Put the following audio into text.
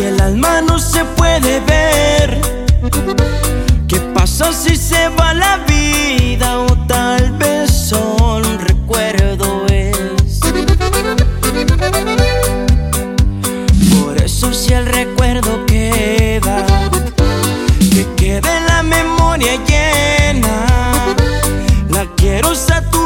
que el alma no se puede ver. ¿Qué pasa si se va la vida o tal vez solo un recuerdo es? Por eso si el recuerdo queda, que quede la memoria llena, la quiero saturar.